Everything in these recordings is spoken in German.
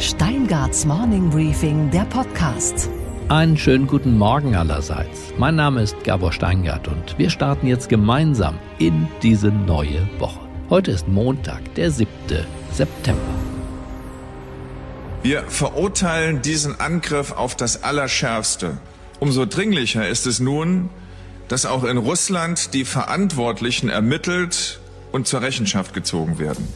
Steingarts Morning Briefing, der Podcast. Einen schönen guten Morgen allerseits. Mein Name ist Gabor Steingart und wir starten jetzt gemeinsam in diese neue Woche. Heute ist Montag, der 7. September. Wir verurteilen diesen Angriff auf das Allerschärfste. Umso dringlicher ist es nun, dass auch in Russland die Verantwortlichen ermittelt und zur Rechenschaft gezogen werden.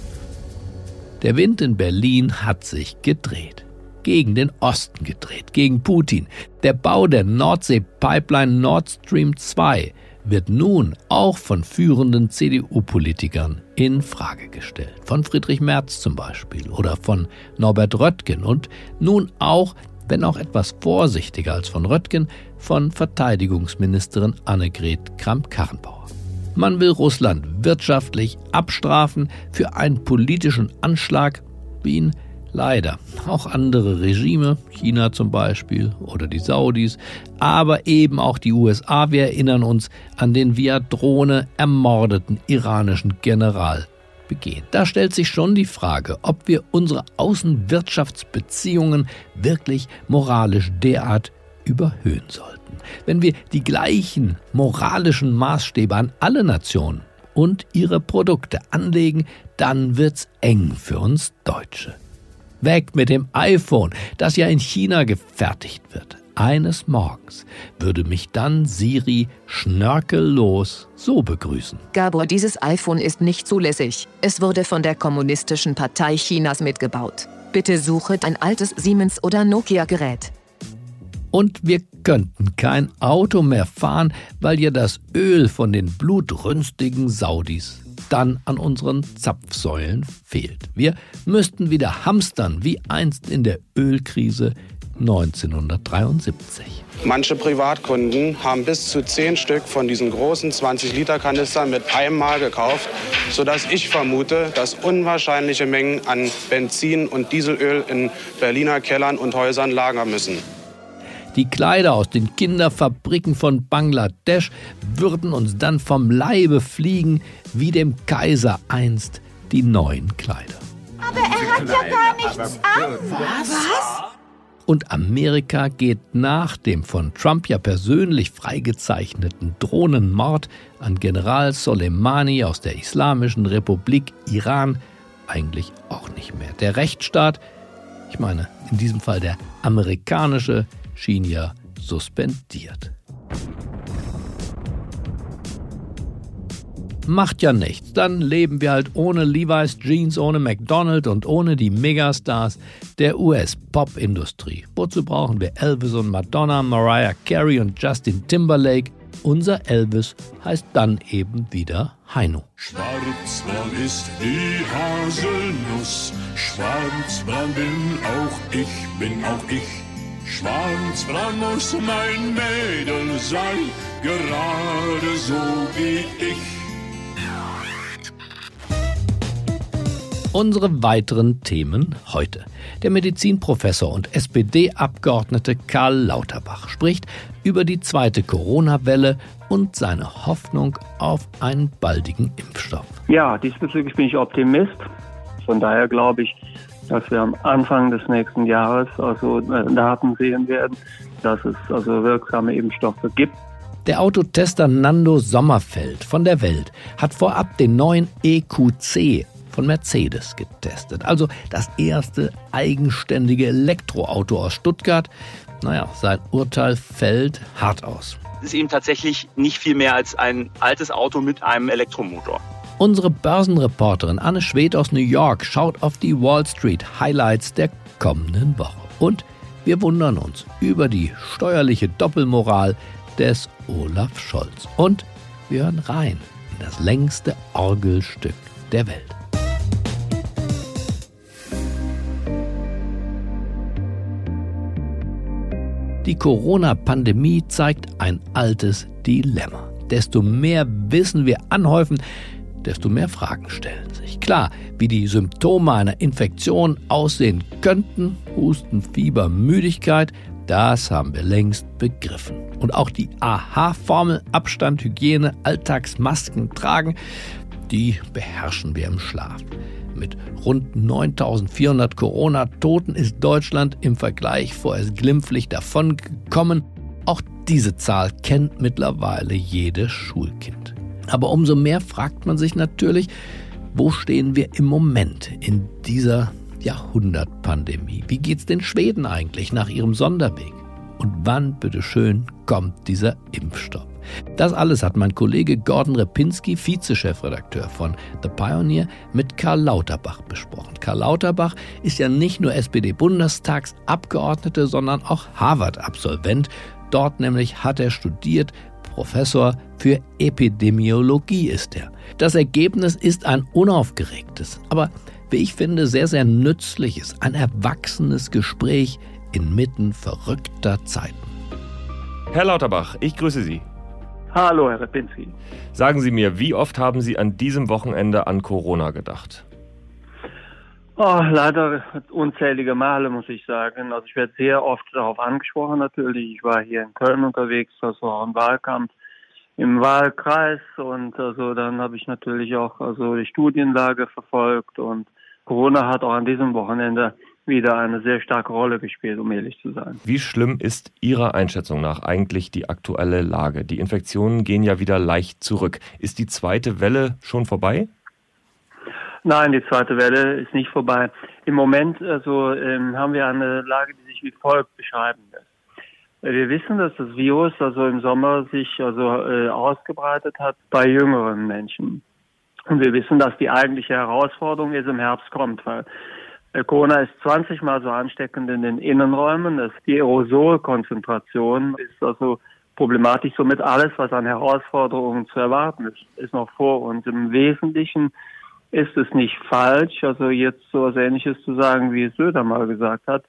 Der Wind in Berlin hat sich gedreht. Gegen den Osten gedreht, gegen Putin. Der Bau der Nordsee-Pipeline Nord Stream 2 wird nun auch von führenden CDU-Politikern in Frage gestellt. Von Friedrich Merz zum Beispiel oder von Norbert Röttgen und nun auch, wenn auch etwas vorsichtiger als von Röttgen, von Verteidigungsministerin Annegret Kramp-Karrenbauer. Man will Russland wirtschaftlich abstrafen für einen politischen Anschlag, wie ihn leider auch andere Regime, China zum Beispiel oder die Saudis, aber eben auch die USA, wir erinnern uns an den via Drohne ermordeten iranischen General begehen. Da stellt sich schon die Frage, ob wir unsere Außenwirtschaftsbeziehungen wirklich moralisch derart überhöhen sollten wenn wir die gleichen moralischen Maßstäbe an alle Nationen und ihre Produkte anlegen, dann wird's eng für uns Deutsche. Weg mit dem iPhone, das ja in China gefertigt wird. Eines Morgens würde mich dann Siri schnörkellos so begrüßen. Gabor, dieses iPhone ist nicht zulässig. Es wurde von der Kommunistischen Partei Chinas mitgebaut. Bitte suche ein altes Siemens- oder Nokia-Gerät. Und wir könnten kein Auto mehr fahren, weil ja das Öl von den blutrünstigen Saudis dann an unseren Zapfsäulen fehlt. Wir müssten wieder hamstern wie einst in der Ölkrise 1973. Manche Privatkunden haben bis zu zehn Stück von diesen großen 20-Liter-Kanistern mit einmal gekauft, sodass ich vermute, dass unwahrscheinliche Mengen an Benzin und Dieselöl in Berliner Kellern und Häusern lagern müssen. Die Kleider aus den Kinderfabriken von Bangladesch würden uns dann vom Leibe fliegen, wie dem Kaiser einst die neuen Kleider. Aber er hat ja gar nichts an. Was? Und Amerika geht nach dem von Trump ja persönlich freigezeichneten Drohnenmord an General Soleimani aus der Islamischen Republik Iran eigentlich auch nicht mehr. Der Rechtsstaat, ich meine in diesem Fall der amerikanische, schien ja suspendiert. Macht ja nichts, dann leben wir halt ohne Levi's Jeans, ohne McDonald's und ohne die Megastars der US-Pop-Industrie. Wozu brauchen wir Elvis und Madonna, Mariah Carey und Justin Timberlake? Unser Elvis heißt dann eben wieder Heino. Schwarzbraun ist die Haselnuss, schwarzbraun bin auch ich, bin auch ich. Schwarzbraun muss mein Mädel sein, gerade so wie ich. Unsere weiteren Themen heute. Der Medizinprofessor und SPD-Abgeordnete Karl Lauterbach spricht über die zweite Corona-Welle und seine Hoffnung auf einen baldigen Impfstoff. Ja, diesbezüglich bin ich Optimist. Von daher glaube ich, dass wir am Anfang des nächsten Jahres also äh, Daten sehen werden, dass es also wirksame Impfstoffe gibt. Der Autotester Nando Sommerfeld von der Welt hat vorab den neuen EQC von Mercedes getestet. Also das erste eigenständige Elektroauto aus Stuttgart. Naja, sein Urteil fällt hart aus. Es ist eben tatsächlich nicht viel mehr als ein altes Auto mit einem Elektromotor. Unsere Börsenreporterin Anne Schwed aus New York schaut auf die Wall Street Highlights der kommenden Woche. Und wir wundern uns über die steuerliche Doppelmoral des Olaf Scholz. Und wir hören rein in das längste Orgelstück der Welt. Die Corona-Pandemie zeigt ein altes Dilemma. Desto mehr Wissen wir anhäufen, desto mehr Fragen stellen sich. Klar, wie die Symptome einer Infektion aussehen könnten, Husten, Fieber, Müdigkeit, das haben wir längst begriffen. Und auch die AHA-Formel Abstand, Hygiene, Alltagsmasken tragen, die beherrschen wir im Schlaf. Mit rund 9400 Corona-Toten ist Deutschland im Vergleich vorerst glimpflich davongekommen. Auch diese Zahl kennt mittlerweile jedes Schulkind. Aber umso mehr fragt man sich natürlich, wo stehen wir im Moment in dieser Jahrhundertpandemie? Wie geht's den Schweden eigentlich nach ihrem Sonderweg? Und wann, bitteschön, kommt dieser Impfstoff? Das alles hat mein Kollege Gordon Repinski, Vizechefredakteur von The Pioneer, mit Karl Lauterbach besprochen. Karl Lauterbach ist ja nicht nur SPD-Bundestagsabgeordnete, sondern auch Harvard-Absolvent. Dort nämlich hat er studiert, Professor für Epidemiologie ist er. Das Ergebnis ist ein unaufgeregtes, aber wie ich finde, sehr, sehr nützliches, ein erwachsenes Gespräch inmitten verrückter Zeiten. Herr Lauterbach, ich grüße Sie. Hallo, Herr Repinski. Sagen Sie mir, wie oft haben Sie an diesem Wochenende an Corona gedacht? Oh, leider unzählige Male, muss ich sagen. Also ich werde sehr oft darauf angesprochen natürlich. Ich war hier in Köln unterwegs, das war ein Wahlkampf im Wahlkreis und also dann habe ich natürlich auch also die Studienlage verfolgt und Corona hat auch an diesem Wochenende wieder eine sehr starke Rolle gespielt, um ehrlich zu sein. Wie schlimm ist Ihrer Einschätzung nach eigentlich die aktuelle Lage? Die Infektionen gehen ja wieder leicht zurück. Ist die zweite Welle schon vorbei? Nein, die zweite Welle ist nicht vorbei. Im Moment also, ähm, haben wir eine Lage, die sich wie folgt beschreiben lässt. Wir wissen, dass das Virus also im Sommer sich also äh, ausgebreitet hat bei jüngeren Menschen. Und wir wissen, dass die eigentliche Herausforderung jetzt im Herbst kommt, weil äh, Corona ist 20 mal so ansteckend in den Innenräumen. Das, die Aerosolkonzentration ist also problematisch. Somit alles, was an Herausforderungen zu erwarten ist, ist noch vor uns. Im Wesentlichen ist es nicht falsch, also jetzt so etwas Ähnliches zu sagen, wie Söder mal gesagt hat,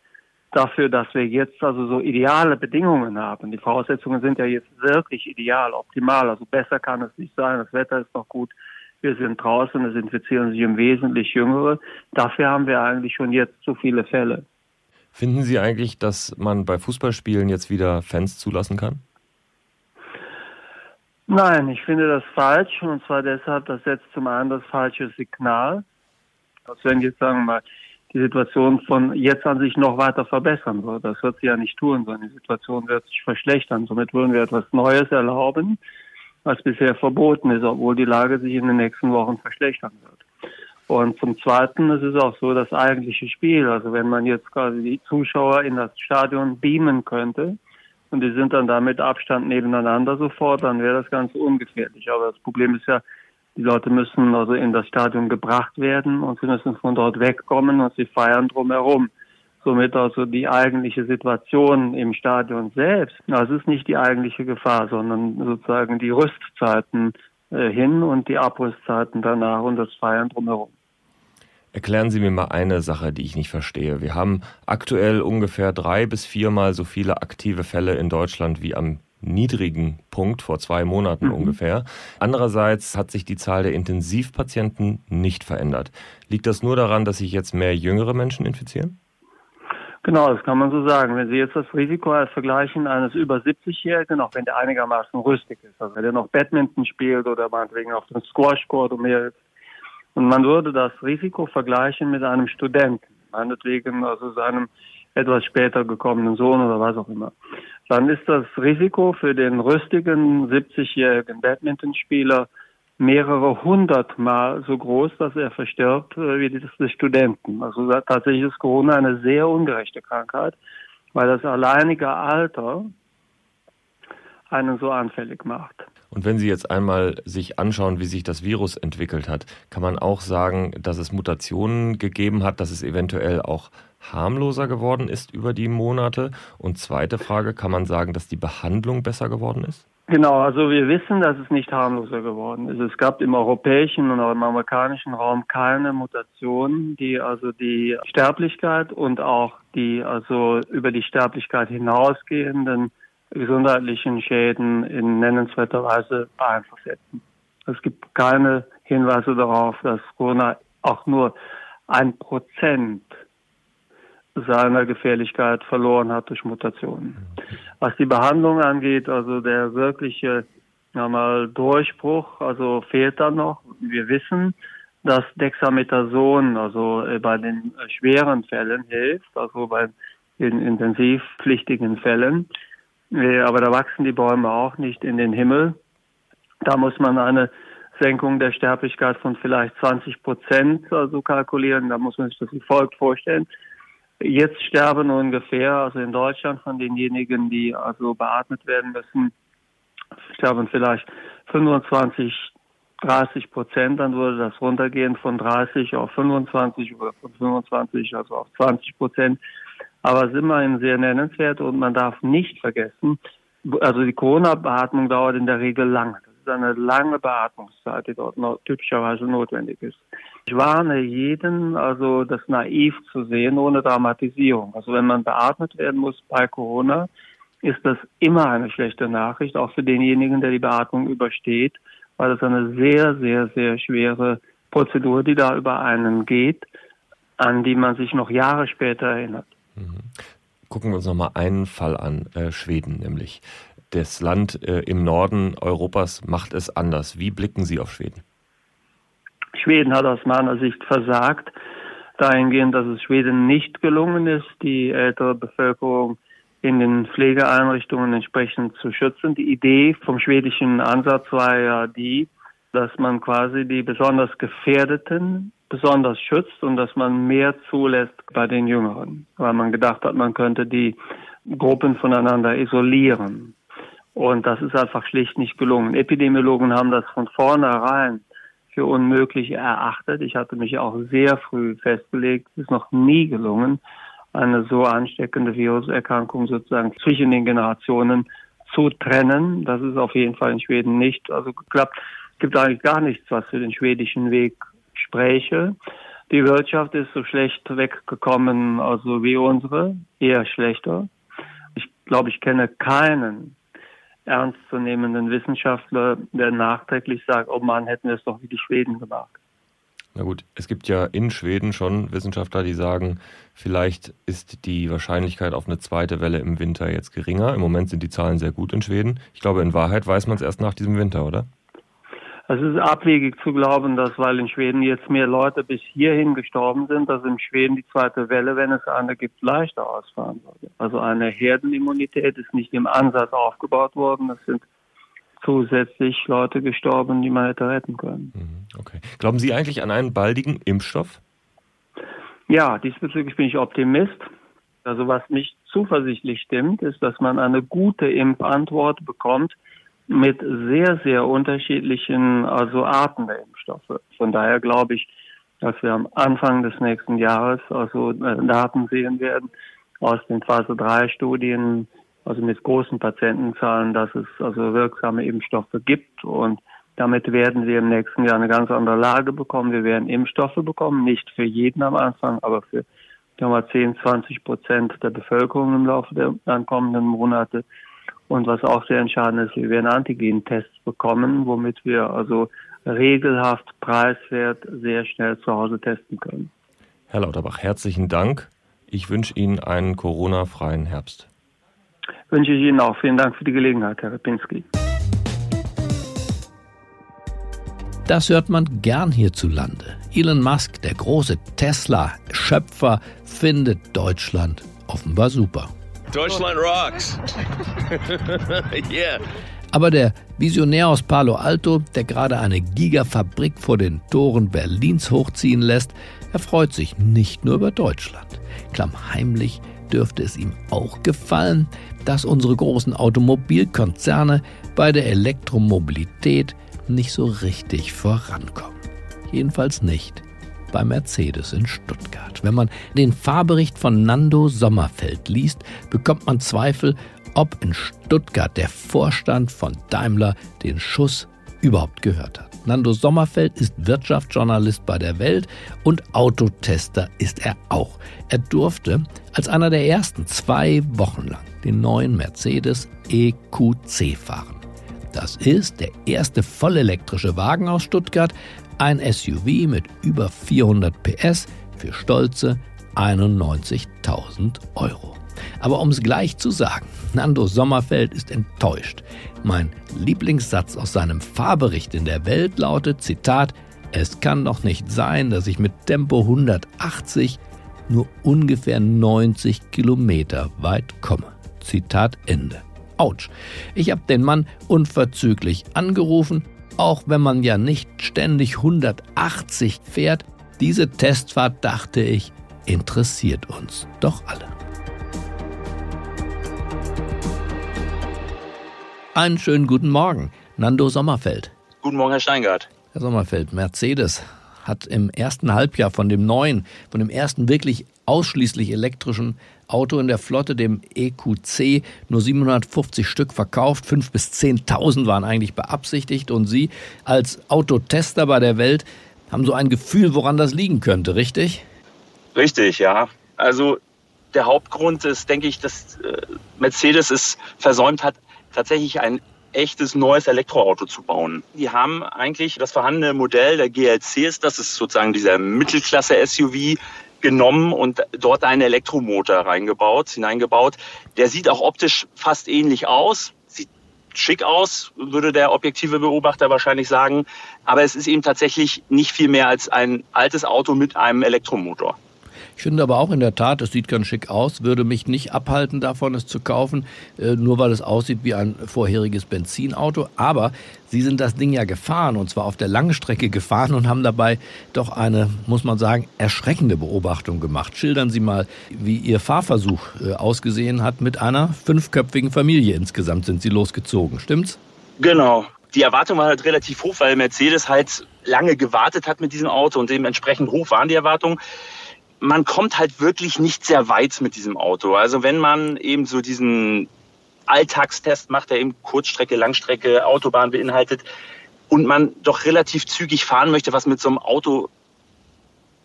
dafür, dass wir jetzt also so ideale Bedingungen haben. Die Voraussetzungen sind ja jetzt wirklich ideal, optimal, also besser kann es nicht sein. Das Wetter ist noch gut, wir sind draußen, es infizieren sich im Wesentlichen Jüngere. Dafür haben wir eigentlich schon jetzt zu viele Fälle. Finden Sie eigentlich, dass man bei Fußballspielen jetzt wieder Fans zulassen kann? Nein, ich finde das falsch und zwar deshalb, das setzt zum einen das falsche Signal. Als wenn jetzt sagen wir mal die Situation von jetzt an sich noch weiter verbessern wird. Das wird sie ja nicht tun, sondern die Situation wird sich verschlechtern. Somit würden wir etwas Neues erlauben, was bisher verboten ist, obwohl die Lage sich in den nächsten Wochen verschlechtern wird. Und zum Zweiten ist es auch so, das eigentliche Spiel, also wenn man jetzt quasi die Zuschauer in das Stadion beamen könnte, und die sind dann da mit Abstand nebeneinander sofort, dann wäre das ganz ungefährlich. Aber das Problem ist ja, die Leute müssen also in das Stadion gebracht werden und sie müssen von dort wegkommen und sie feiern drumherum. Somit also die eigentliche Situation im Stadion selbst, das ist nicht die eigentliche Gefahr, sondern sozusagen die Rüstzeiten äh, hin und die Abrüstzeiten danach und das Feiern drumherum. Erklären Sie mir mal eine Sache, die ich nicht verstehe. Wir haben aktuell ungefähr drei bis viermal so viele aktive Fälle in Deutschland wie am niedrigen Punkt vor zwei Monaten mhm. ungefähr. Andererseits hat sich die Zahl der Intensivpatienten nicht verändert. Liegt das nur daran, dass sich jetzt mehr jüngere Menschen infizieren? Genau, das kann man so sagen. Wenn Sie jetzt das Risiko als vergleichen eines über 70-Jährigen, auch wenn der einigermaßen rüstig ist, also wenn der noch Badminton spielt oder meinetwegen auf dem Squashcourt um mehr und man würde das Risiko vergleichen mit einem Studenten, meinetwegen also seinem etwas später gekommenen Sohn oder was auch immer. Dann ist das Risiko für den rüstigen 70-jährigen Badmintonspieler mehrere hundertmal so groß, dass er verstirbt äh, wie das des Studenten. Also tatsächlich ist Corona eine sehr ungerechte Krankheit, weil das alleinige Alter einen so anfällig macht. Und wenn Sie jetzt einmal sich anschauen, wie sich das Virus entwickelt hat, kann man auch sagen, dass es Mutationen gegeben hat, dass es eventuell auch harmloser geworden ist über die Monate? Und zweite Frage, kann man sagen, dass die Behandlung besser geworden ist? Genau, also wir wissen, dass es nicht harmloser geworden ist. Es gab im europäischen und auch im amerikanischen Raum keine Mutationen, die also die Sterblichkeit und auch die also über die Sterblichkeit hinausgehenden gesundheitlichen Schäden in nennenswerter Weise beeinflusst hätten. Es gibt keine Hinweise darauf, dass Corona auch nur ein Prozent seiner Gefährlichkeit verloren hat durch Mutationen. Was die Behandlung angeht, also der wirkliche mal, Durchbruch, also fehlt da noch. Wir wissen, dass Dexamethason also äh, bei den äh, schweren Fällen hilft, also bei den intensivpflichtigen Fällen. Aber da wachsen die Bäume auch nicht in den Himmel. Da muss man eine Senkung der Sterblichkeit von vielleicht 20 Prozent also kalkulieren. Da muss man sich das wie folgt vorstellen. Jetzt sterben ungefähr, also in Deutschland von denjenigen, die also beatmet werden müssen, sterben vielleicht 25 30 Prozent, dann würde das runtergehen von 30 auf 25 oder von 25 also auf 20 Prozent. Aber es ist immerhin sehr nennenswert und man darf nicht vergessen, also die Corona-Beatmung dauert in der Regel lange. Das ist eine lange Beatmungszeit, die dort typischerweise notwendig ist. Ich warne jeden, also das naiv zu sehen, ohne Dramatisierung. Also wenn man beatmet werden muss bei Corona, ist das immer eine schlechte Nachricht, auch für denjenigen, der die Beatmung übersteht weil es eine sehr, sehr, sehr schwere Prozedur, die da über einen geht, an die man sich noch Jahre später erinnert. Gucken wir uns nochmal einen Fall an, äh, Schweden nämlich. Das Land äh, im Norden Europas macht es anders. Wie blicken Sie auf Schweden? Schweden hat aus meiner Sicht versagt, dahingehend, dass es Schweden nicht gelungen ist, die ältere Bevölkerung in den Pflegeeinrichtungen entsprechend zu schützen. Die Idee vom schwedischen Ansatz war ja die, dass man quasi die besonders Gefährdeten besonders schützt und dass man mehr zulässt bei den Jüngeren, weil man gedacht hat, man könnte die Gruppen voneinander isolieren. Und das ist einfach schlicht nicht gelungen. Epidemiologen haben das von vornherein für unmöglich erachtet. Ich hatte mich auch sehr früh festgelegt, es ist noch nie gelungen, eine so ansteckende Viruserkrankung sozusagen zwischen den Generationen zu trennen. Das ist auf jeden Fall in Schweden nicht also geklappt. Es gibt eigentlich gar nichts, was für den schwedischen Weg spräche. Die Wirtschaft ist so schlecht weggekommen, also wie unsere, eher schlechter. Ich glaube, ich kenne keinen ernstzunehmenden Wissenschaftler, der nachträglich sagt, oh Mann, hätten wir es doch wie die Schweden gemacht. Na gut, es gibt ja in Schweden schon Wissenschaftler, die sagen, vielleicht ist die Wahrscheinlichkeit auf eine zweite Welle im Winter jetzt geringer. Im Moment sind die Zahlen sehr gut in Schweden. Ich glaube, in Wahrheit weiß man es erst nach diesem Winter, oder? Es ist abwegig zu glauben, dass weil in Schweden jetzt mehr Leute bis hierhin gestorben sind, dass in Schweden die zweite Welle, wenn es eine gibt, leichter ausfahren würde. Also eine Herdenimmunität ist nicht im Ansatz aufgebaut worden. Das sind zusätzlich Leute gestorben, die man hätte retten können. Mhm, okay. Glauben Sie eigentlich an einen baldigen Impfstoff? Ja, diesbezüglich bin ich Optimist. Also was mich zuversichtlich stimmt, ist, dass man eine gute Impfantwort bekommt mit sehr, sehr unterschiedlichen also Arten der Impfstoffe. Von daher glaube ich, dass wir am Anfang des nächsten Jahres also äh, Daten sehen werden aus den Phase 3 Studien, also mit großen Patientenzahlen, dass es also wirksame Impfstoffe gibt und damit werden wir im nächsten Jahr eine ganz andere Lage bekommen. Wir werden Impfstoffe bekommen, nicht für jeden am Anfang, aber für sagen wir, 10, 20 Prozent der Bevölkerung im Laufe der ankommenden Monate. Und was auch sehr entscheidend ist, wir werden Antigen-Tests bekommen, womit wir also regelhaft, preiswert, sehr schnell zu Hause testen können. Herr Lauterbach, herzlichen Dank. Ich wünsche Ihnen einen Corona-freien Herbst wünsche ich Ihnen auch. Vielen Dank für die Gelegenheit, Herr Repinski. Das hört man gern hierzulande. Elon Musk, der große Tesla-Schöpfer, findet Deutschland offenbar super. Deutschland rocks. yeah. Aber der Visionär aus Palo Alto, der gerade eine Gigafabrik vor den Toren Berlins hochziehen lässt, erfreut sich nicht nur über Deutschland. Klammheimlich dürfte es ihm auch gefallen, dass unsere großen Automobilkonzerne bei der Elektromobilität nicht so richtig vorankommen. Jedenfalls nicht bei Mercedes in Stuttgart. Wenn man den Fahrbericht von Nando Sommerfeld liest, bekommt man Zweifel, ob in Stuttgart der Vorstand von Daimler den Schuss überhaupt gehört hat. Nando Sommerfeld ist Wirtschaftsjournalist bei der Welt und Autotester ist er auch. Er durfte als einer der ersten zwei Wochen lang den neuen Mercedes EQC fahren. Das ist der erste vollelektrische Wagen aus Stuttgart, ein SUV mit über 400 PS für stolze 91.000 Euro. Aber um es gleich zu sagen, Nando Sommerfeld ist enttäuscht. Mein Lieblingssatz aus seinem Fahrbericht in der Welt lautet, Zitat, Es kann doch nicht sein, dass ich mit Tempo 180 nur ungefähr 90 Kilometer weit komme. Zitat Ende. Autsch. Ich habe den Mann unverzüglich angerufen, auch wenn man ja nicht ständig 180 fährt. Diese Testfahrt, dachte ich, interessiert uns doch alle. Einen schönen guten Morgen, Nando Sommerfeld. Guten Morgen, Herr Steingart. Herr Sommerfeld, Mercedes hat im ersten Halbjahr von dem neuen, von dem ersten wirklich ausschließlich elektrischen Auto in der Flotte, dem EQC, nur 750 Stück verkauft. 5.000 bis 10.000 waren eigentlich beabsichtigt. Und Sie als Autotester bei der Welt haben so ein Gefühl, woran das liegen könnte, richtig? Richtig, ja. Also der Hauptgrund ist, denke ich, dass äh, Mercedes es versäumt hat, tatsächlich ein echtes neues Elektroauto zu bauen. Die haben eigentlich das vorhandene Modell der GLCs, das ist sozusagen dieser Mittelklasse-SUV, genommen und dort einen Elektromotor reingebaut, hineingebaut. Der sieht auch optisch fast ähnlich aus, sieht schick aus, würde der objektive Beobachter wahrscheinlich sagen. Aber es ist eben tatsächlich nicht viel mehr als ein altes Auto mit einem Elektromotor. Ich finde aber auch in der Tat, es sieht ganz schick aus, würde mich nicht abhalten davon, es zu kaufen, äh, nur weil es aussieht wie ein vorheriges Benzinauto. Aber Sie sind das Ding ja gefahren und zwar auf der Langstrecke gefahren und haben dabei doch eine, muss man sagen, erschreckende Beobachtung gemacht. Schildern Sie mal, wie Ihr Fahrversuch äh, ausgesehen hat mit einer fünfköpfigen Familie. Insgesamt sind Sie losgezogen, stimmt's? Genau. Die Erwartung war halt relativ hoch, weil Mercedes halt lange gewartet hat mit diesem Auto und dementsprechend hoch waren die Erwartungen man kommt halt wirklich nicht sehr weit mit diesem Auto. Also wenn man eben so diesen Alltagstest macht, der eben Kurzstrecke, Langstrecke, Autobahn beinhaltet und man doch relativ zügig fahren möchte, was mit so einem Auto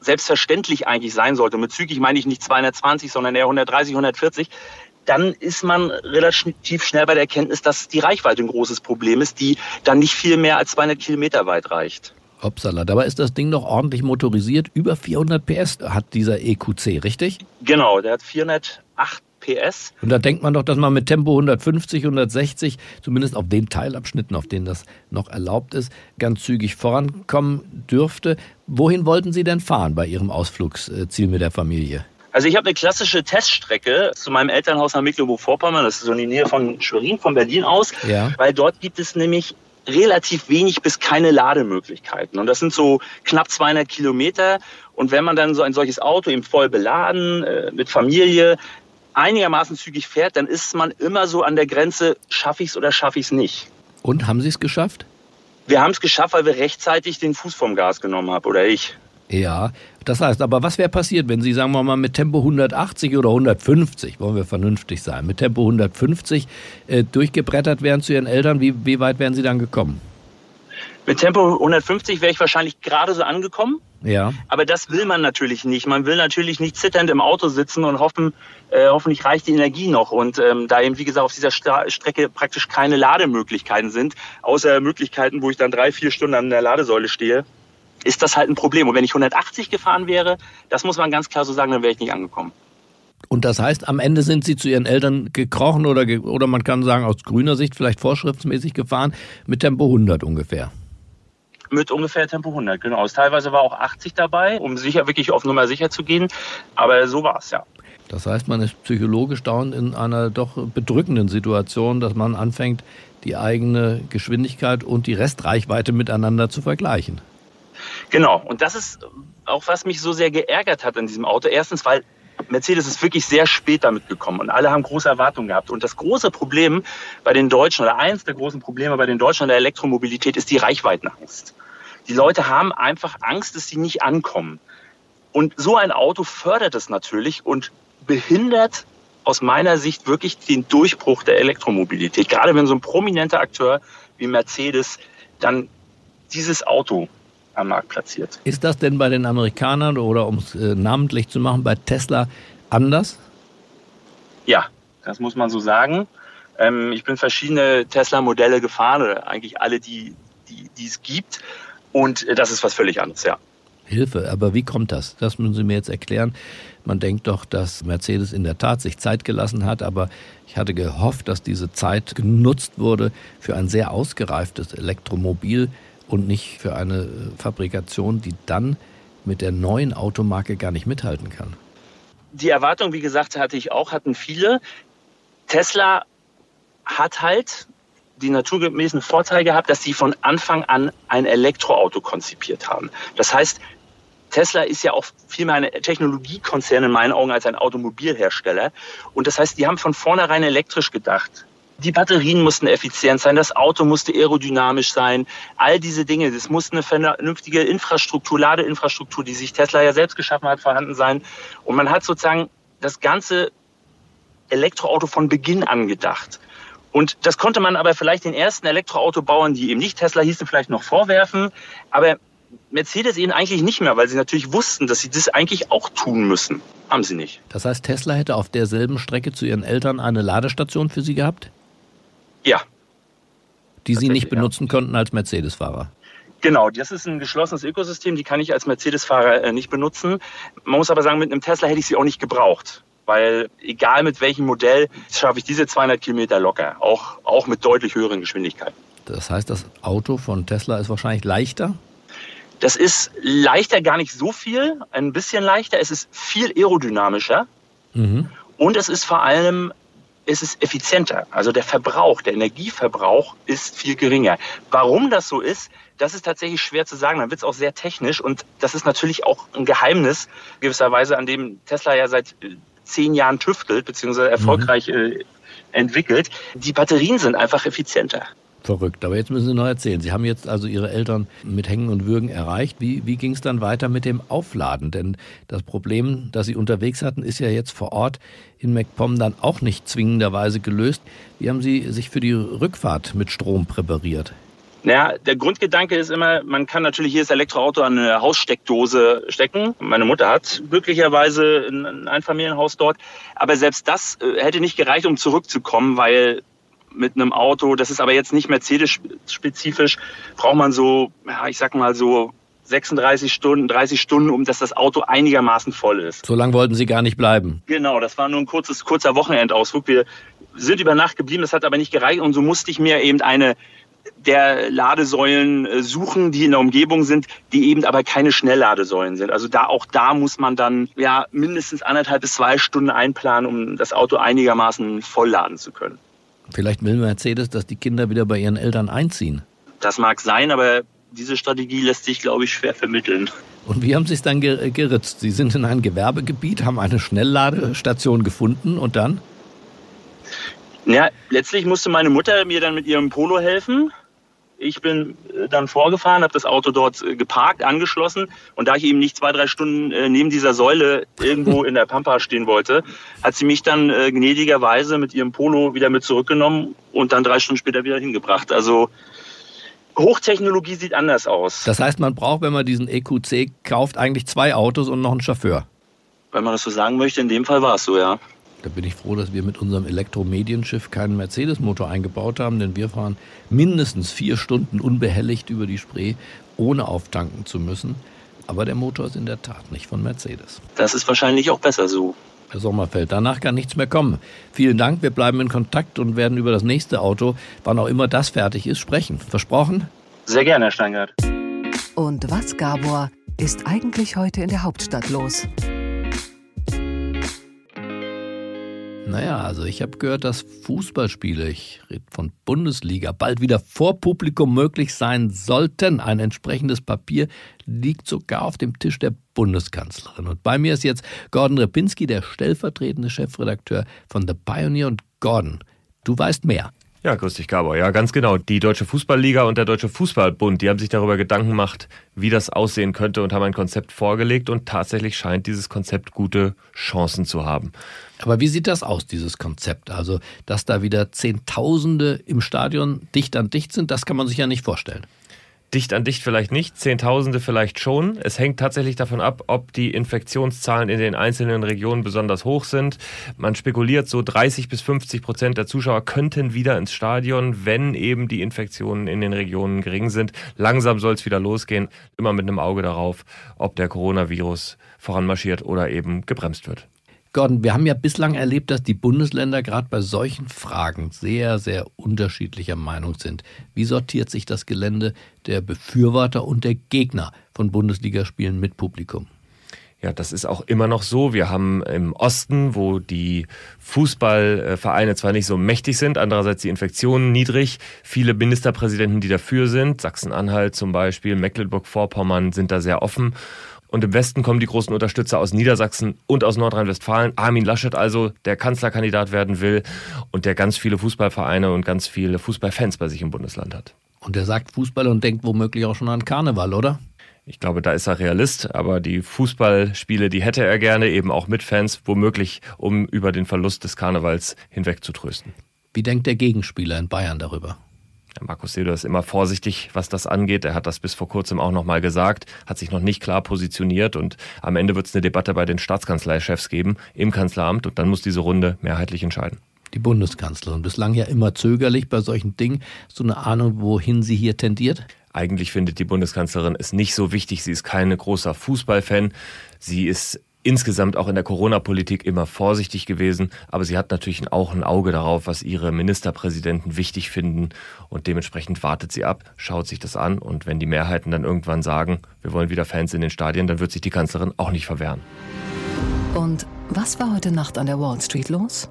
selbstverständlich eigentlich sein sollte. Mit zügig meine ich nicht 220, sondern eher 130, 140. Dann ist man relativ schnell bei der Erkenntnis, dass die Reichweite ein großes Problem ist, die dann nicht viel mehr als 200 Kilometer weit reicht. Upsala, dabei ist das Ding noch ordentlich motorisiert. Über 400 PS hat dieser EQC, richtig? Genau, der hat 408 PS. Und da denkt man doch, dass man mit Tempo 150, 160, zumindest auf den Teilabschnitten, auf denen das noch erlaubt ist, ganz zügig vorankommen dürfte. Wohin wollten Sie denn fahren bei Ihrem Ausflugsziel mit der Familie? Also ich habe eine klassische Teststrecke zu meinem Elternhaus nach Mecklenburg-Vorpommern, das ist so in die Nähe von Schwerin, von Berlin aus, ja. weil dort gibt es nämlich relativ wenig bis keine Lademöglichkeiten. Und das sind so knapp 200 Kilometer. Und wenn man dann so ein solches Auto eben voll beladen, äh, mit Familie, einigermaßen zügig fährt, dann ist man immer so an der Grenze, schaffe ich es oder schaffe ich es nicht. Und haben Sie es geschafft? Wir haben es geschafft, weil wir rechtzeitig den Fuß vom Gas genommen haben, oder ich. Ja, das heißt, aber was wäre passiert, wenn Sie, sagen wir mal, mit Tempo 180 oder 150, wollen wir vernünftig sein, mit Tempo 150 äh, durchgebrettert wären zu Ihren Eltern, wie, wie weit wären Sie dann gekommen? Mit Tempo 150 wäre ich wahrscheinlich gerade so angekommen. Ja. Aber das will man natürlich nicht. Man will natürlich nicht zitternd im Auto sitzen und hoffen, äh, hoffentlich reicht die Energie noch. Und ähm, da eben, wie gesagt, auf dieser Stra Strecke praktisch keine Lademöglichkeiten sind, außer Möglichkeiten, wo ich dann drei, vier Stunden an der Ladesäule stehe, ist das halt ein Problem. Und wenn ich 180 gefahren wäre, das muss man ganz klar so sagen, dann wäre ich nicht angekommen. Und das heißt, am Ende sind Sie zu Ihren Eltern gekrochen oder, oder man kann sagen, aus grüner Sicht vielleicht vorschriftsmäßig gefahren, mit Tempo 100 ungefähr. Mit ungefähr Tempo 100, genau. Teilweise war auch 80 dabei, um sicher wirklich auf Nummer sicher zu gehen. Aber so war es, ja. Das heißt, man ist psychologisch dauernd in einer doch bedrückenden Situation, dass man anfängt, die eigene Geschwindigkeit und die Restreichweite miteinander zu vergleichen. Genau. Und das ist auch, was mich so sehr geärgert hat an diesem Auto. Erstens, weil Mercedes ist wirklich sehr spät damit gekommen und alle haben große Erwartungen gehabt. Und das große Problem bei den Deutschen oder eins der großen Probleme bei den Deutschen der Elektromobilität ist die Reichweitenangst. Die Leute haben einfach Angst, dass sie nicht ankommen. Und so ein Auto fördert es natürlich und behindert aus meiner Sicht wirklich den Durchbruch der Elektromobilität. Gerade wenn so ein prominenter Akteur wie Mercedes dann dieses Auto am Markt platziert. Ist das denn bei den Amerikanern oder um es äh, namentlich zu machen, bei Tesla anders? Ja, das muss man so sagen. Ähm, ich bin verschiedene Tesla-Modelle gefahren, oder eigentlich alle, die, die, die es gibt. Und äh, das ist was völlig anderes, ja. Hilfe, aber wie kommt das? Das müssen Sie mir jetzt erklären. Man denkt doch, dass Mercedes in der Tat sich Zeit gelassen hat, aber ich hatte gehofft, dass diese Zeit genutzt wurde für ein sehr ausgereiftes Elektromobil und nicht für eine Fabrikation, die dann mit der neuen Automarke gar nicht mithalten kann. Die Erwartung, wie gesagt, hatte ich auch, hatten viele. Tesla hat halt die naturgemäßen Vorteil gehabt, dass sie von Anfang an ein Elektroauto konzipiert haben. Das heißt, Tesla ist ja auch viel mehr ein Technologiekonzern in meinen Augen als ein Automobilhersteller. Und das heißt, die haben von vornherein elektrisch gedacht. Die Batterien mussten effizient sein, das Auto musste aerodynamisch sein, all diese Dinge. Das muss eine vernünftige Infrastruktur, Ladeinfrastruktur, die sich Tesla ja selbst geschaffen hat, vorhanden sein. Und man hat sozusagen das ganze Elektroauto von Beginn an gedacht. Und das konnte man aber vielleicht den ersten Elektroautobauern, die eben nicht Tesla hießen, vielleicht noch vorwerfen. Aber Mercedes eben eigentlich nicht mehr, weil sie natürlich wussten, dass sie das eigentlich auch tun müssen. Haben sie nicht. Das heißt, Tesla hätte auf derselben Strecke zu ihren Eltern eine Ladestation für sie gehabt? Ja. Die sie nicht benutzen ja. konnten als Mercedes-Fahrer? Genau, das ist ein geschlossenes Ökosystem, die kann ich als Mercedes-Fahrer äh, nicht benutzen. Man muss aber sagen, mit einem Tesla hätte ich sie auch nicht gebraucht weil egal mit welchem Modell schaffe ich diese 200 Kilometer locker, auch, auch mit deutlich höheren Geschwindigkeiten. Das heißt, das Auto von Tesla ist wahrscheinlich leichter? Das ist leichter gar nicht so viel, ein bisschen leichter. Es ist viel aerodynamischer mhm. und es ist vor allem es ist effizienter. Also der Verbrauch, der Energieverbrauch ist viel geringer. Warum das so ist, das ist tatsächlich schwer zu sagen. Dann wird es auch sehr technisch und das ist natürlich auch ein Geheimnis gewisserweise, an dem Tesla ja seit äh, zehn Jahren tüftelt, beziehungsweise erfolgreich mhm. äh, entwickelt. Die Batterien sind einfach effizienter. Verrückt. Aber jetzt müssen Sie noch erzählen. Sie haben jetzt also Ihre Eltern mit Hängen und Würgen erreicht. Wie, wie ging es dann weiter mit dem Aufladen? Denn das Problem, das Sie unterwegs hatten, ist ja jetzt vor Ort in MacPom dann auch nicht zwingenderweise gelöst. Wie haben Sie sich für die Rückfahrt mit Strom präpariert? Naja, der Grundgedanke ist immer, man kann natürlich hier das Elektroauto an eine Haussteckdose stecken. Meine Mutter hat glücklicherweise ein Einfamilienhaus dort. Aber selbst das äh, hätte nicht gereicht, um zurückzukommen, weil mit einem Auto, das ist aber jetzt nicht Mercedes-spezifisch, braucht man so, ja, ich sag mal so 36 Stunden, 30 Stunden, um dass das Auto einigermaßen voll ist. So lange wollten Sie gar nicht bleiben. Genau, das war nur ein kurzes, kurzer Wochenendausflug. Wir sind über Nacht geblieben, das hat aber nicht gereicht und so musste ich mir eben eine der Ladesäulen äh, suchen, die in der Umgebung sind, die eben aber keine Schnellladesäulen sind. Also da auch da muss man dann ja mindestens anderthalb bis zwei Stunden einplanen, um das Auto einigermaßen vollladen zu können. Vielleicht will Mercedes, dass die Kinder wieder bei ihren Eltern einziehen. Das mag sein, aber diese Strategie lässt sich, glaube ich, schwer vermitteln. Und wie haben Sie es dann geritzt? Sie sind in ein Gewerbegebiet, haben eine Schnellladestation gefunden und dann? Ja, letztlich musste meine Mutter mir dann mit ihrem Polo helfen. Ich bin äh, dann vorgefahren, habe das Auto dort äh, geparkt, angeschlossen und da ich eben nicht zwei, drei Stunden äh, neben dieser Säule irgendwo in der Pampa stehen wollte, hat sie mich dann gnädigerweise mit ihrem Polo wieder mit zurückgenommen und dann drei Stunden später wieder hingebracht. Also Hochtechnologie sieht anders aus. Das heißt, man braucht, wenn man diesen EQC kauft, eigentlich zwei Autos und noch einen Chauffeur. Wenn man das so sagen möchte, in dem Fall war es so, ja. Da bin ich froh, dass wir mit unserem Elektromedienschiff keinen Mercedes-Motor eingebaut haben, denn wir fahren mindestens vier Stunden unbehelligt über die Spree, ohne auftanken zu müssen. Aber der Motor ist in der Tat nicht von Mercedes. Das ist wahrscheinlich auch besser so. Herr Sommerfeld, danach kann nichts mehr kommen. Vielen Dank, wir bleiben in Kontakt und werden über das nächste Auto, wann auch immer das fertig ist, sprechen. Versprochen? Sehr gerne, Herr Steingart. Und was, Gabor, ist eigentlich heute in der Hauptstadt los? Naja, also ich habe gehört, dass Fußballspiele, ich rede von Bundesliga, bald wieder vor Publikum möglich sein sollten. Ein entsprechendes Papier liegt sogar auf dem Tisch der Bundeskanzlerin. Und bei mir ist jetzt Gordon Repinski, der stellvertretende Chefredakteur von The Pioneer. Und Gordon, du weißt mehr. Ja, grüß dich, Gabor. Ja, ganz genau. Die Deutsche Fußballliga und der Deutsche Fußballbund, die haben sich darüber Gedanken gemacht, wie das aussehen könnte und haben ein Konzept vorgelegt und tatsächlich scheint dieses Konzept gute Chancen zu haben. Aber wie sieht das aus, dieses Konzept? Also, dass da wieder Zehntausende im Stadion dicht an dicht sind, das kann man sich ja nicht vorstellen. Dicht an dicht vielleicht nicht, Zehntausende vielleicht schon. Es hängt tatsächlich davon ab, ob die Infektionszahlen in den einzelnen Regionen besonders hoch sind. Man spekuliert, so 30 bis 50 Prozent der Zuschauer könnten wieder ins Stadion, wenn eben die Infektionen in den Regionen gering sind. Langsam soll es wieder losgehen, immer mit einem Auge darauf, ob der Coronavirus voranmarschiert oder eben gebremst wird. Gordon, wir haben ja bislang erlebt, dass die Bundesländer gerade bei solchen Fragen sehr, sehr unterschiedlicher Meinung sind. Wie sortiert sich das Gelände der Befürworter und der Gegner von Bundesligaspielen mit Publikum? Ja, das ist auch immer noch so. Wir haben im Osten, wo die Fußballvereine zwar nicht so mächtig sind, andererseits die Infektionen niedrig, viele Ministerpräsidenten, die dafür sind, Sachsen-Anhalt zum Beispiel, Mecklenburg-Vorpommern sind da sehr offen. Und im Westen kommen die großen Unterstützer aus Niedersachsen und aus Nordrhein-Westfalen. Armin Laschet also, der Kanzlerkandidat werden will und der ganz viele Fußballvereine und ganz viele Fußballfans bei sich im Bundesland hat. Und der sagt Fußball und denkt womöglich auch schon an Karneval, oder? Ich glaube, da ist er Realist, aber die Fußballspiele, die hätte er gerne, eben auch mit Fans, womöglich, um über den Verlust des Karnevals hinweg zu trösten. Wie denkt der Gegenspieler in Bayern darüber? Markus Söder ist immer vorsichtig, was das angeht. Er hat das bis vor kurzem auch nochmal gesagt, hat sich noch nicht klar positioniert und am Ende wird es eine Debatte bei den Staatskanzleichefs geben im Kanzleramt und dann muss diese Runde mehrheitlich entscheiden. Die Bundeskanzlerin, bislang ja immer zögerlich bei solchen Dingen. So eine Ahnung, wohin sie hier tendiert? Eigentlich findet die Bundeskanzlerin es nicht so wichtig. Sie ist kein großer Fußballfan. Sie ist insgesamt auch in der Corona-Politik immer vorsichtig gewesen, aber sie hat natürlich auch ein Auge darauf, was ihre Ministerpräsidenten wichtig finden und dementsprechend wartet sie ab, schaut sich das an und wenn die Mehrheiten dann irgendwann sagen, wir wollen wieder Fans in den Stadien, dann wird sich die Kanzlerin auch nicht verwehren. Und was war heute Nacht an der Wall Street los?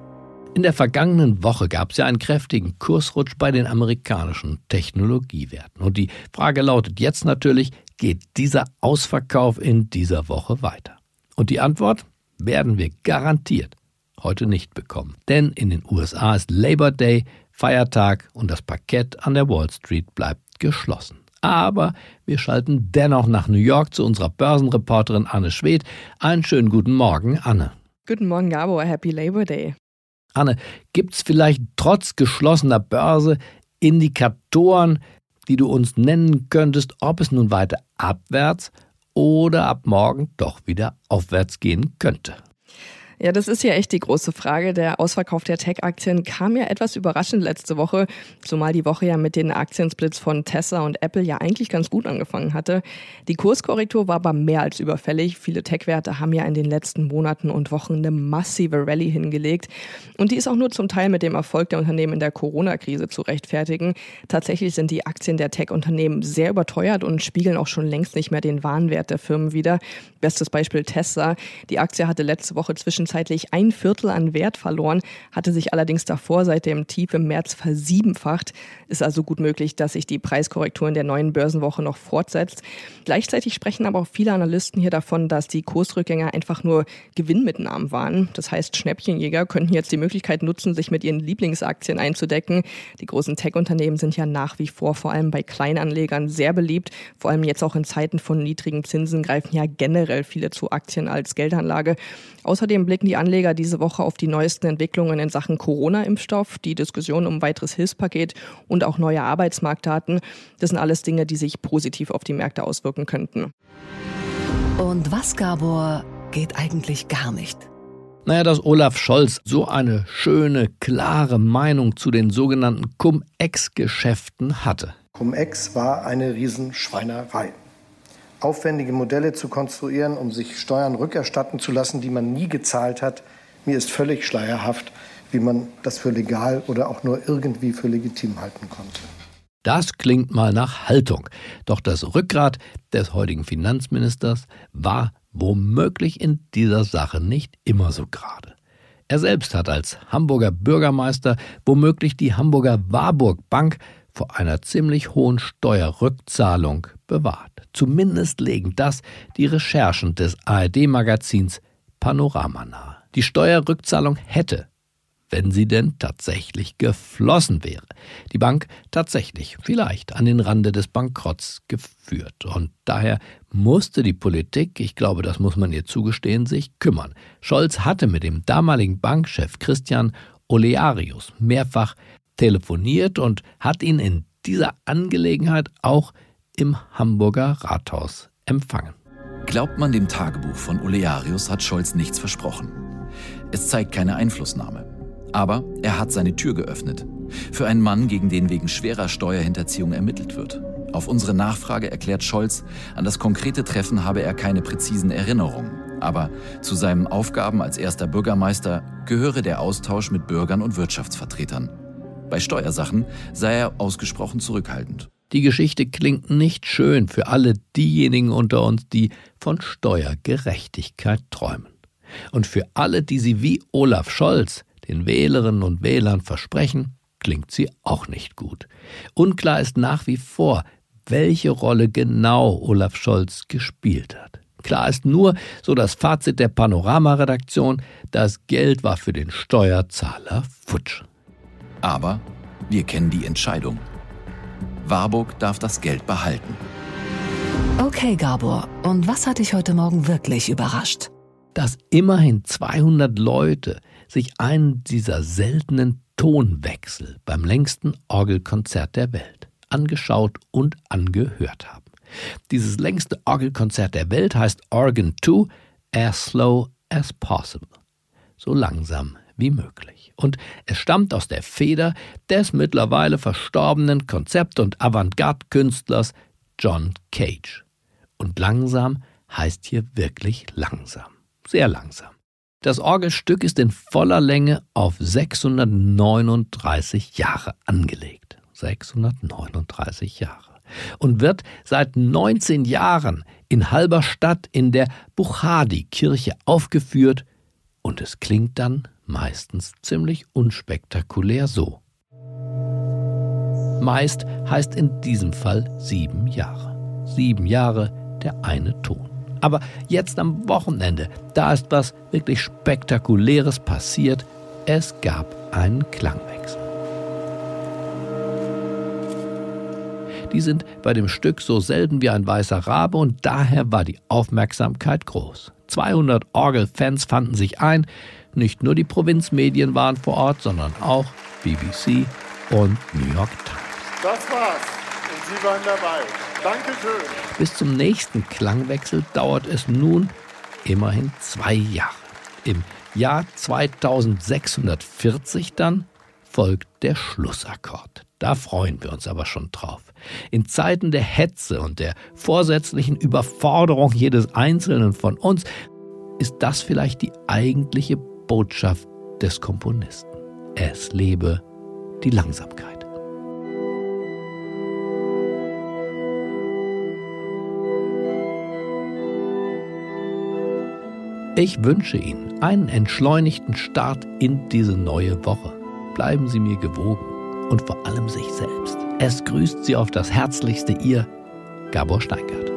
In der vergangenen Woche gab es ja einen kräftigen Kursrutsch bei den amerikanischen Technologiewerten. Und die Frage lautet jetzt natürlich, geht dieser Ausverkauf in dieser Woche weiter? Und die Antwort werden wir garantiert heute nicht bekommen. Denn in den USA ist Labor Day, Feiertag und das Parkett an der Wall Street bleibt geschlossen. Aber wir schalten dennoch nach New York zu unserer Börsenreporterin Anne Schwedt. Einen schönen guten Morgen, Anne. Guten Morgen, Gabor. Happy Labor Day. Anne, gibt es vielleicht trotz geschlossener Börse Indikatoren, die du uns nennen könntest, ob es nun weiter abwärts oder ab morgen doch wieder aufwärts gehen könnte. Ja, das ist ja echt die große Frage. Der Ausverkauf der Tech-Aktien kam ja etwas überraschend letzte Woche, zumal die Woche ja mit den Aktiensplits von Tesla und Apple ja eigentlich ganz gut angefangen hatte. Die Kurskorrektur war aber mehr als überfällig. Viele Tech-Werte haben ja in den letzten Monaten und Wochen eine massive Rallye hingelegt. Und die ist auch nur zum Teil mit dem Erfolg der Unternehmen in der Corona-Krise zu rechtfertigen. Tatsächlich sind die Aktien der Tech-Unternehmen sehr überteuert und spiegeln auch schon längst nicht mehr den Warenwert der Firmen wider. Bestes Beispiel Tesla. Die Aktie hatte letzte Woche zwischen zwischenzeitlich ein Viertel an Wert verloren, hatte sich allerdings davor seit dem Tief im März versiebenfacht. Ist also gut möglich, dass sich die Preiskorrektur in der neuen Börsenwoche noch fortsetzt. Gleichzeitig sprechen aber auch viele Analysten hier davon, dass die Kursrückgänger einfach nur Gewinnmitnahmen waren. Das heißt, Schnäppchenjäger könnten jetzt die Möglichkeit nutzen, sich mit ihren Lieblingsaktien einzudecken. Die großen Tech-Unternehmen sind ja nach wie vor vor allem bei Kleinanlegern sehr beliebt. Vor allem jetzt auch in Zeiten von niedrigen Zinsen greifen ja generell viele zu Aktien als Geldanlage. Außerdem blicken die Anleger diese Woche auf die neuesten Entwicklungen in Sachen Corona-Impfstoff, die Diskussion um weiteres Hilfspaket und auch neue Arbeitsmarktdaten. Das sind alles Dinge, die sich positiv auf die Märkte auswirken könnten. Und was, Gabor, geht eigentlich gar nicht? Naja, dass Olaf Scholz so eine schöne, klare Meinung zu den sogenannten Cum-Ex-Geschäften hatte. Cum-Ex war eine Riesenschweinerei aufwendige Modelle zu konstruieren, um sich Steuern rückerstatten zu lassen, die man nie gezahlt hat. Mir ist völlig schleierhaft, wie man das für legal oder auch nur irgendwie für legitim halten konnte. Das klingt mal nach Haltung. Doch das Rückgrat des heutigen Finanzministers war womöglich in dieser Sache nicht immer so gerade. Er selbst hat als Hamburger Bürgermeister womöglich die Hamburger Warburg Bank vor einer ziemlich hohen Steuerrückzahlung bewahrt. Zumindest legen das die Recherchen des ARD-Magazins Panorama nahe. Die Steuerrückzahlung hätte, wenn sie denn tatsächlich geflossen wäre, die Bank tatsächlich vielleicht an den Rande des Bankrotts geführt. Und daher musste die Politik, ich glaube, das muss man ihr zugestehen, sich kümmern. Scholz hatte mit dem damaligen Bankchef Christian Olearius mehrfach telefoniert und hat ihn in dieser Angelegenheit auch im Hamburger Rathaus empfangen. Glaubt man dem Tagebuch von Olearius, hat Scholz nichts versprochen. Es zeigt keine Einflussnahme. Aber er hat seine Tür geöffnet. Für einen Mann, gegen den wegen schwerer Steuerhinterziehung ermittelt wird. Auf unsere Nachfrage erklärt Scholz, an das konkrete Treffen habe er keine präzisen Erinnerungen. Aber zu seinen Aufgaben als erster Bürgermeister gehöre der Austausch mit Bürgern und Wirtschaftsvertretern. Bei Steuersachen sei er ausgesprochen zurückhaltend. Die Geschichte klingt nicht schön für alle diejenigen unter uns, die von Steuergerechtigkeit träumen. Und für alle, die sie wie Olaf Scholz den Wählerinnen und Wählern versprechen, klingt sie auch nicht gut. Unklar ist nach wie vor, welche Rolle genau Olaf Scholz gespielt hat. Klar ist nur, so das Fazit der Panorama-Redaktion, das Geld war für den Steuerzahler futsch. Aber wir kennen die Entscheidung. Warburg darf das Geld behalten. Okay, Gabor, und was hat dich heute Morgen wirklich überrascht? Dass immerhin 200 Leute sich einen dieser seltenen Tonwechsel beim längsten Orgelkonzert der Welt angeschaut und angehört haben. Dieses längste Orgelkonzert der Welt heißt Organ 2 as slow as possible. So langsam wie möglich. Und es stammt aus der Feder des mittlerweile verstorbenen Konzept- und Avantgarde-Künstlers John Cage. Und langsam heißt hier wirklich langsam. Sehr langsam. Das Orgelstück ist in voller Länge auf 639 Jahre angelegt. 639 Jahre. Und wird seit 19 Jahren in Halberstadt in der Buchadi-Kirche aufgeführt und es klingt dann meistens ziemlich unspektakulär so. Meist heißt in diesem Fall sieben Jahre. Sieben Jahre der eine Ton. Aber jetzt am Wochenende, da ist was wirklich Spektakuläres passiert. Es gab einen Klangwechsel. Die sind bei dem Stück so selten wie ein weißer Rabe und daher war die Aufmerksamkeit groß. 200 Orgelfans fanden sich ein. Nicht nur die Provinzmedien waren vor Ort, sondern auch BBC und New York Times. Das war's. Und Sie waren dabei. Dankeschön. Bis zum nächsten Klangwechsel dauert es nun immerhin zwei Jahre. Im Jahr 2640 dann folgt der Schlussakkord. Da freuen wir uns aber schon drauf. In Zeiten der Hetze und der vorsätzlichen Überforderung jedes Einzelnen von uns ist das vielleicht die eigentliche Botschaft des Komponisten. Es lebe die Langsamkeit. Ich wünsche Ihnen einen entschleunigten Start in diese neue Woche. Bleiben Sie mir gewogen und vor allem sich selbst. Es grüßt Sie auf das Herzlichste Ihr Gabor Steingart.